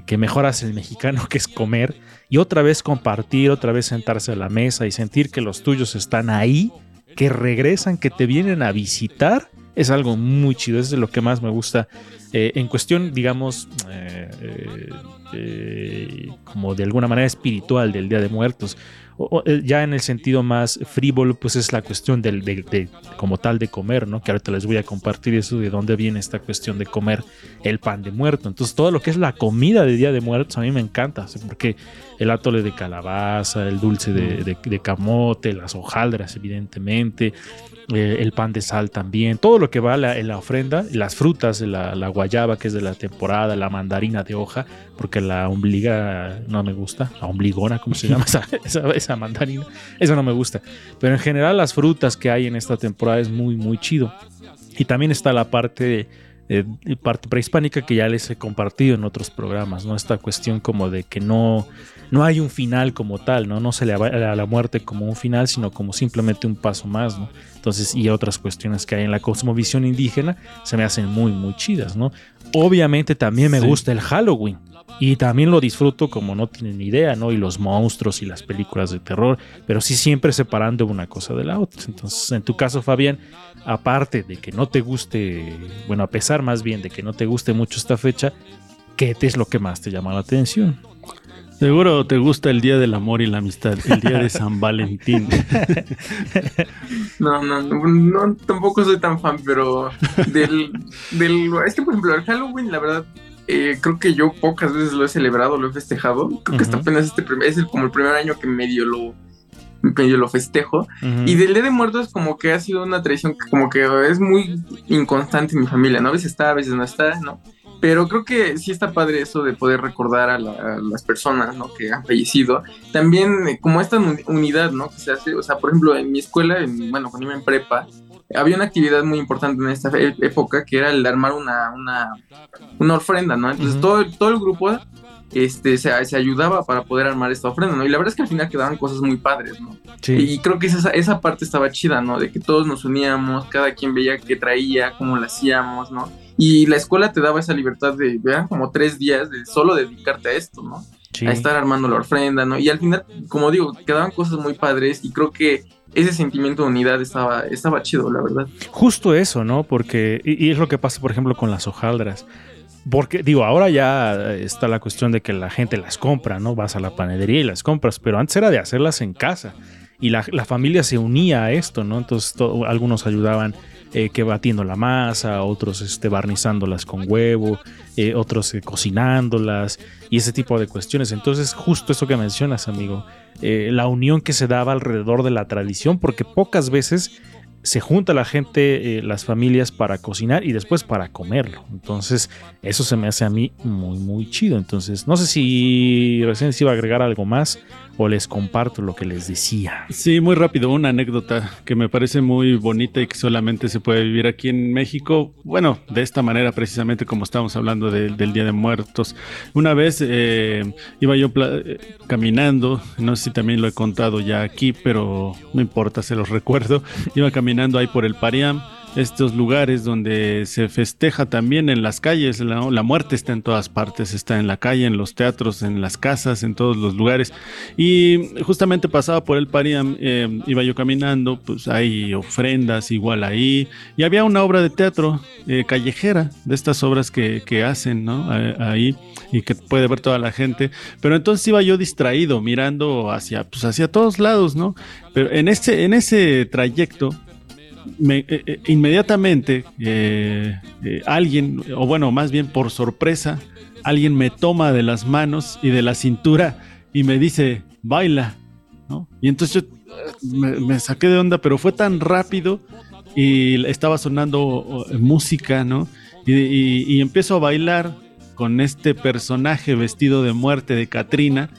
que mejor hace el mexicano, que es comer. Y otra vez compartir, otra vez sentarse a la mesa y sentir que los tuyos están ahí, que regresan, que te vienen a visitar Es algo muy chido, es de lo que más me gusta. Eh, en cuestión, digamos, eh, eh, como de alguna manera espiritual del Día de Muertos. O- ya en el sentido más frívolo, pues es la cuestión del, de, como tal de comer, ¿no? Que ahorita les voy a compartir eso de dónde viene esta cuestión de comer el pan de muerto. Entonces, todo lo que es la comida de Día de Muertos a mí me encanta, porque el atole de calabaza, el dulce de- de camote, las hojaldras, evidentemente, eh, el pan de sal también, todo lo que va en la ofrenda, las frutas, la, guayaba que es de la temporada, la mandarina de hoja, porque la ombliga no me gusta, la ombligona, ¿cómo se llama esa, esa, mandarina? Esa no me gusta. Pero en general las frutas que hay en esta temporada es muy, muy chido. Y también está la parte, eh, parte prehispánica que ya les he compartido en otros programas, ¿no? Esta cuestión como de que no, no hay un final como tal, ¿no? No se le va a la muerte como un final, sino como simplemente un paso más, ¿no? Entonces, y otras cuestiones que hay en la cosmovisión indígena se me hacen muy, muy chidas, ¿no? Obviamente también me Sí. gusta el Halloween. Y también lo disfruto como no tienen idea, ¿no? Y los monstruos y las películas de terror, pero sí siempre separando una cosa de la otra. Entonces, en tu caso, Fabián, aparte de que no te guste, bueno, a pesar más bien de que no te guste mucho esta fecha, ¿qué es lo que más te llama la atención? Seguro te gusta el Día del Amor y la Amistad, el Día de San Valentín. No, no, no, no, tampoco soy tan fan, pero del, del... Es que, por ejemplo, el Halloween, la verdad, eh, creo que yo pocas veces lo he celebrado, lo he festejado. Creo que hasta apenas este es el- como el primer año que medio lo, medio lo festejo. Y del Día de Muertos como que ha sido una tradición que como que es muy inconstante en mi familia, ¿no? A veces está, a veces no está, ¿no? Pero creo que sí está padre eso de poder recordar a, la- a las personas, ¿no? Que han fallecido. También eh, como esta uni- unidad, ¿no? Que se hace, o sea, por ejemplo, en mi escuela, en- bueno, cuando iba en prepa, había una actividad muy importante en esta e- época que era el de armar una, una, una ofrenda, ¿no? Entonces Ujú. todo, todo el grupo este, se, se ayudaba para poder armar esta ofrenda, ¿no? Y la verdad es que al final quedaban cosas muy padres, ¿no? Sí. Y creo que esa, esa parte estaba chida, ¿no? De que todos nos uníamos, cada quien veía qué traía, cómo lo hacíamos, ¿no? Y la escuela te daba esa libertad de, vean, como tres días de solo dedicarte a esto, ¿no? Sí. A estar armando la ofrenda, ¿no? Y al final, como digo, quedaban cosas muy padres y creo que ese sentimiento de unidad estaba, estaba chido, la verdad. Justo eso, ¿no? Porque, y, y es lo que pasa, por ejemplo, con las hojaldras. Porque, digo, ahora ya está la cuestión de que la gente las compra, ¿no? Vas a la panadería y las compras, pero antes era de hacerlas en casa. Y la, la familia se unía a esto, ¿no? Entonces, to- algunos ayudaban eh, que batiendo la masa, otros este, barnizándolas con huevo, eh, otros eh, cocinándolas y ese tipo de cuestiones. Entonces, justo eso que mencionas, amigo, la unión que se daba alrededor de la tradición, porque pocas veces se junta la gente, las familias para cocinar y después para comerlo. Entonces, eso se me hace a mí muy, muy chido. Entonces, no sé si recién se iba a agregar algo más o les comparto lo que les decía. Sí, muy rápido, una anécdota que me parece muy bonita y que solamente se puede vivir aquí en México. Bueno, de esta manera precisamente como estamos hablando de- del Día de Muertos. Una vez eh, iba yo eh, caminando, no sé si también lo he contado ya aquí, pero no importa, se los recuerdo. Iba caminando ahí por el Pariam. Estos lugares donde se festeja también en las calles, la, muerte está en todas partes, está en la calle, en los teatros, en las casas, en todos los lugares. Y justamente pasaba por el Pariam, eh, iba yo caminando, pues hay ofrendas igual ahí. Y había una obra de teatro eh, callejera, de estas obras que, que hacen, ¿no? Ahí y que puede ver toda la gente. Pero entonces iba yo distraído, mirando hacia, pues hacia todos lados, ¿no? Pero en ese, en ese trayecto, me- eh, eh, inmediatamente eh, alguien, o bueno, más bien por sorpresa, alguien me toma de las manos y de la cintura y me dice, baila, ¿no? Y entonces yo me, saqué de onda, pero fue tan rápido y estaba sonando música, ¿no? Y- y empiezo a bailar con este personaje vestido de muerte de Katrina.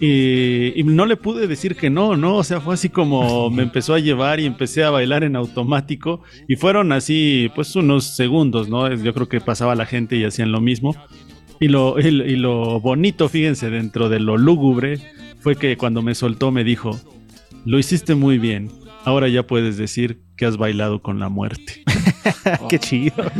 Y, y no le pude decir que no, ¿no? O sea, fue así como me empezó a llevar y empecé a bailar en automático. Y fueron así, pues, unos segundos, ¿no? Yo creo que pasaba la gente y hacían lo mismo. Y lo, y, y lo bonito, fíjense, dentro de lo lúgubre, fue que cuando me soltó me dijo, lo hiciste muy bien, ahora ya puedes decir que has bailado con la muerte. Qué chido.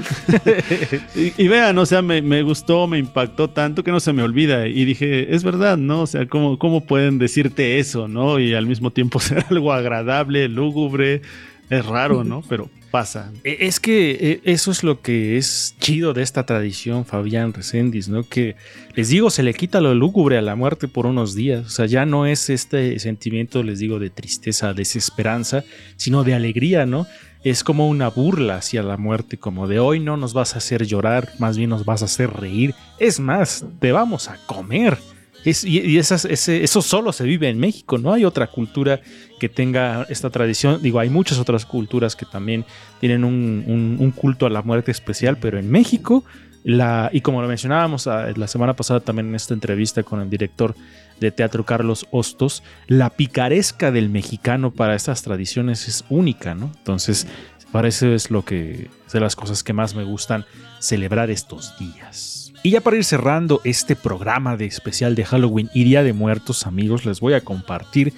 y, y vean, o sea, me, me gustó, me impactó tanto que no se me olvida. Y dije, es verdad, ¿no? O sea, ¿cómo, ¿cómo pueden decirte eso, ¿no? Y al mismo tiempo ser algo agradable, lúgubre, es raro, ¿no? Pero pasa. E- Es que eh, eso es lo que es chido de esta tradición, Fabián Reséndiz, ¿no? Que les digo, se le quita lo lúgubre a la muerte por unos días. O sea, ya no es este sentimiento, les digo, de tristeza, desesperanza, sino de alegría, ¿no? Es como una burla hacia la muerte, como de hoy no nos vas a hacer llorar, más bien nos vas a hacer reír. Es más, te vamos a comer. Es- y esas- eso solo se vive en México, no hay otra cultura que tenga esta tradición. Digo, hay muchas otras culturas que también tienen un, un- un culto a la muerte especial, pero en México, la, y como lo mencionábamos ah, la semana pasada también en esta entrevista con el director de teatro Carlos Hostos, la picaresca del mexicano para estas tradiciones es única, ¿no? Entonces, para eso es lo que es de las cosas que más me gustan celebrar estos días. Y ya para ir cerrando este programa de especial de Halloween y Día de Muertos, amigos, les voy a compartir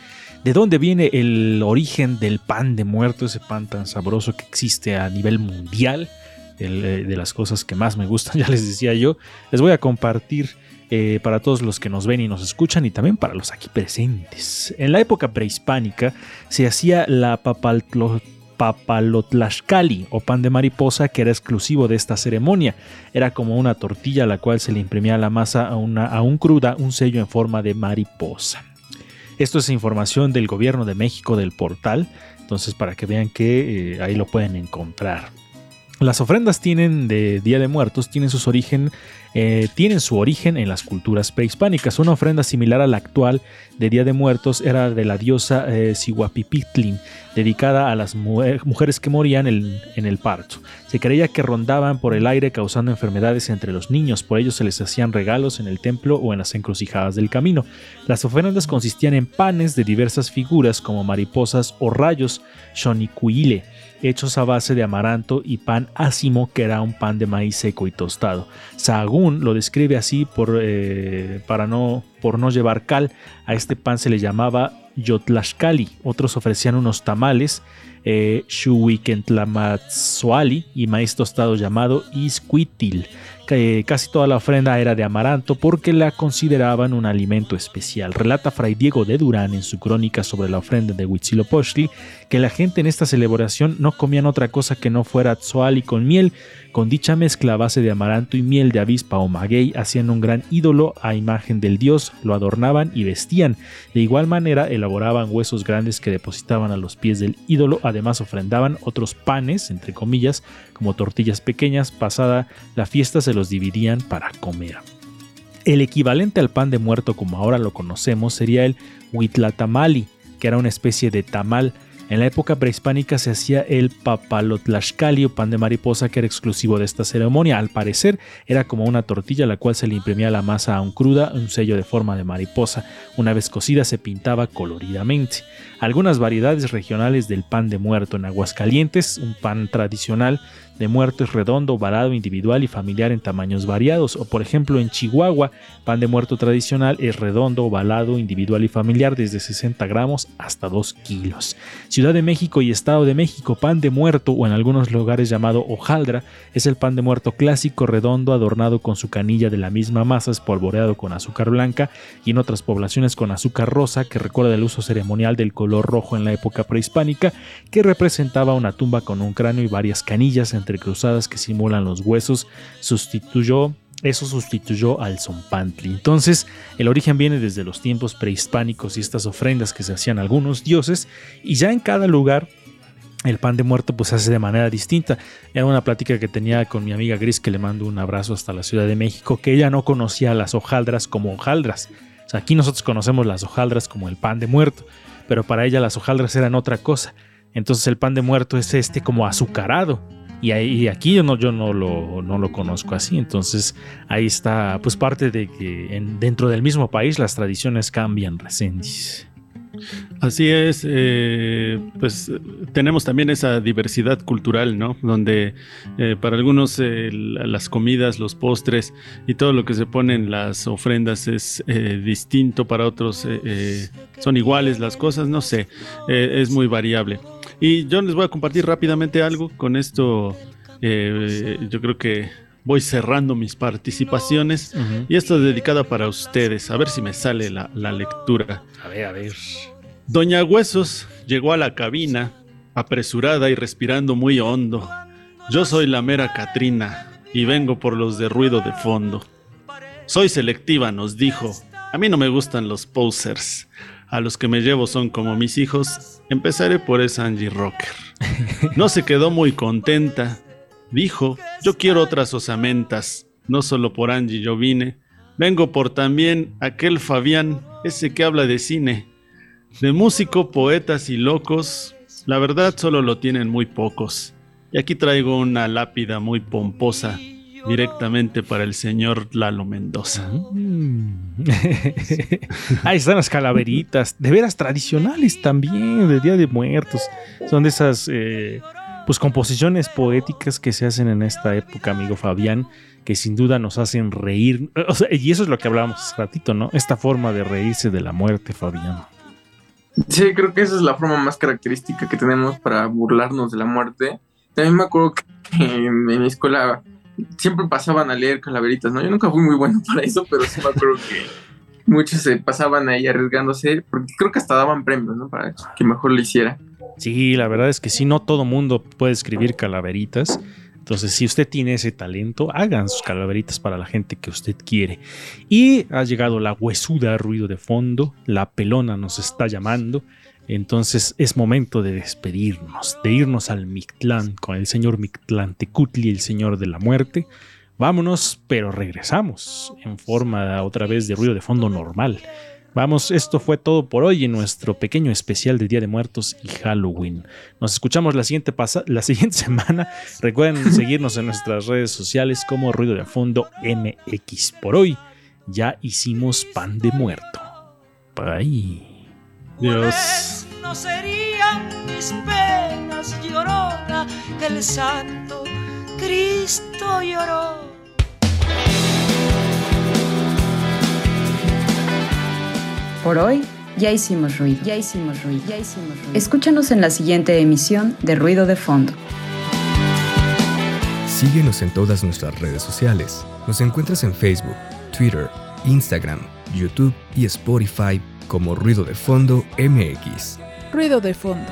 de dónde viene el origen del pan de muerto, ese pan tan sabroso que existe a nivel mundial, eh, de las cosas que más me gustan, ya les decía yo. Les voy a compartir eh, para todos los que nos ven y nos escuchan y también para los aquí presentes. En la época prehispánica se hacía la papaltlo- papalotlaxcali o pan de mariposa que era exclusivo de esta ceremonia. Era como una tortilla a la cual se le imprimía la masa a una, aún cruda un sello en forma de mariposa. Esto es información del gobierno de México del portal, entonces para que vean que eh, ahí lo pueden encontrar. Las ofrendas tienen de Día de Muertos tienen, sus origen, eh, tienen su origen en las culturas prehispánicas. Una ofrenda similar a la actual de Día de Muertos era de la diosa eh, Cihuapipitlin, dedicada a las mu- mujeres que morían en, el parto. Se creía que rondaban por el aire causando enfermedades entre los niños, por ello se les hacían regalos en el templo o en las encrucijadas del camino. Las ofrendas consistían en panes de diversas figuras como mariposas o rayos, shonicuile, hechos a base de amaranto y pan ácimo, que era un pan de maíz seco y tostado. Sahagún lo describe así por, eh, para no, por no llevar cal. A este pan se le llamaba yotlaxcali. Otros ofrecían unos tamales, eh, y maíz tostado llamado iscuitil. Que casi toda la ofrenda era de amaranto porque la consideraban un alimento especial. Relata Fray Diego de Durán en su crónica sobre la ofrenda de Huitzilopochtli que la gente en esta celebración no comían otra cosa que no fuera tzoali con miel. Con dicha mezcla a base de amaranto y miel de avispa o maguey hacían un gran ídolo a imagen del dios, lo adornaban y vestían. De igual manera elaboraban huesos grandes que depositaban a los pies del ídolo, además ofrendaban otros panes, entre comillas, como tortillas pequeñas, pasada la fiesta se los dividían para comer. El equivalente al pan de muerto como ahora lo conocemos sería el huitlatamali, que era una especie de tamal. En la época prehispánica se hacía el papalotlaxcali o pan de mariposa que era exclusivo de esta ceremonia. Al parecer era como una tortilla a la cual se le imprimía la masa aún cruda, un sello de forma de mariposa. Una vez cocida se pintaba coloridamente. Algunas variedades regionales del pan de muerto en Aguascalientes, un pan tradicional de muerto es redondo, ovalado, individual y familiar en tamaños variados. O por ejemplo en Chihuahua, pan de muerto tradicional es redondo, ovalado, individual y familiar desde 60 gramos hasta 2 kilos. Ciudad de México y Estado de México, pan de muerto o en algunos lugares llamado hojaldra, es el pan de muerto clásico redondo adornado con su canilla de la misma masa espolvoreado con azúcar blanca y en otras poblaciones con azúcar rosa que recuerda el uso ceremonial del color rojo en la época prehispánica que representaba una tumba con un cráneo y varias canillas entrecruzadas que simulan los huesos, sustituyó eso sustituyó al zompantli. Entonces, el origen viene desde los tiempos prehispánicos y estas ofrendas que se hacían a algunos dioses, y ya en cada lugar el pan de muerto pues se hace de manera distinta. Era una plática que tenía con mi amiga Gris, que le mando un abrazo hasta la Ciudad de México, que ella no conocía las hojaldras como hojaldras. Aquí nosotros conocemos las hojaldras como el pan de muerto, pero para ella las hojaldras eran otra cosa. Entonces el pan de muerto es este como azucarado. Y, aquí yo, no, lo, no lo conozco así. Entonces ahí está pues parte de que en, dentro del mismo país las tradiciones cambian, Resendiz. Así es, eh, pues tenemos también esa diversidad cultural, ¿no? Donde eh, para algunos eh, las comidas, los postres y todo lo que se pone en las ofrendas es eh, distinto, para otros son iguales las cosas, no sé, es muy variable. Y yo les voy a compartir rápidamente algo, con esto eh, yo creo que voy cerrando mis participaciones y esto es dedicado para ustedes, a ver si me sale la, la lectura. A ver, a ver. Doña Huesos llegó a la cabina apresurada y respirando muy hondo. Yo soy la mera Katrina y vengo por los de ruido de fondo. Soy selectiva, nos dijo. A mí no me gustan los posers. A los que me llevo son como mis hijos. Empezaré por esa Angie Rocker. No se quedó muy contenta. Dijo, yo quiero otras osamentas. No solo por Angie yo vine. Vengo por también aquel Fabián, ese que habla de cine. De músico, poetas y locos, la verdad solo lo tienen muy pocos. Y aquí traigo una lápida muy pomposa directamente para el señor Lalo Mendoza. Mm. Ahí están las calaveritas, de veras tradicionales también, de Día de Muertos. Son de esas eh, pues composiciones poéticas que se hacen en esta época, amigo Fabián, que sin duda nos hacen reír. O sea, y eso es lo que hablábamos hace ratito, ¿no? Esta forma de reírse de la muerte, Fabián. Sí, creo que esa es la forma más característica que tenemos para burlarnos de la muerte. También me acuerdo que en, en mi escuela siempre pasaban a leer calaveritas, ¿no? Yo nunca fui muy bueno para eso, pero sí me acuerdo que muchos se pasaban ahí arriesgándose, porque creo que hasta daban premios, ¿no? Para que mejor lo hiciera. Sí, la verdad es que sí, no todo mundo puede escribir calaveritas. Entonces, si usted tiene ese talento, hagan sus calaveritas para la gente que usted quiere. Y ha llegado la huesuda ruido de fondo, la pelona nos está llamando. Entonces es momento de despedirnos, de irnos al Mictlán con el señor Mictlán Tecutli, el señor de la muerte. Vámonos, pero regresamos en forma otra vez de ruido de fondo normal. Vamos, esto fue todo por hoy en nuestro pequeño especial de Día de Muertos y Halloween. Nos escuchamos la siguiente, la siguiente semana. Recuerden seguirnos en nuestras redes sociales como Ruido de Fondo MX. Por hoy ya hicimos pan de muerto. Bye. Dios. No serían mis penas llorona, el santo Cristo lloró. Por hoy ya hicimos ruido, ya hicimos ruido, ya hicimos ruido. Escúchanos en la siguiente emisión de Ruido de Fondo. Síguenos en todas nuestras redes sociales. Nos encuentras en Facebook, Twitter, Instagram, YouTube y Spotify como Ruido de Fondo MX. Ruido de fondo.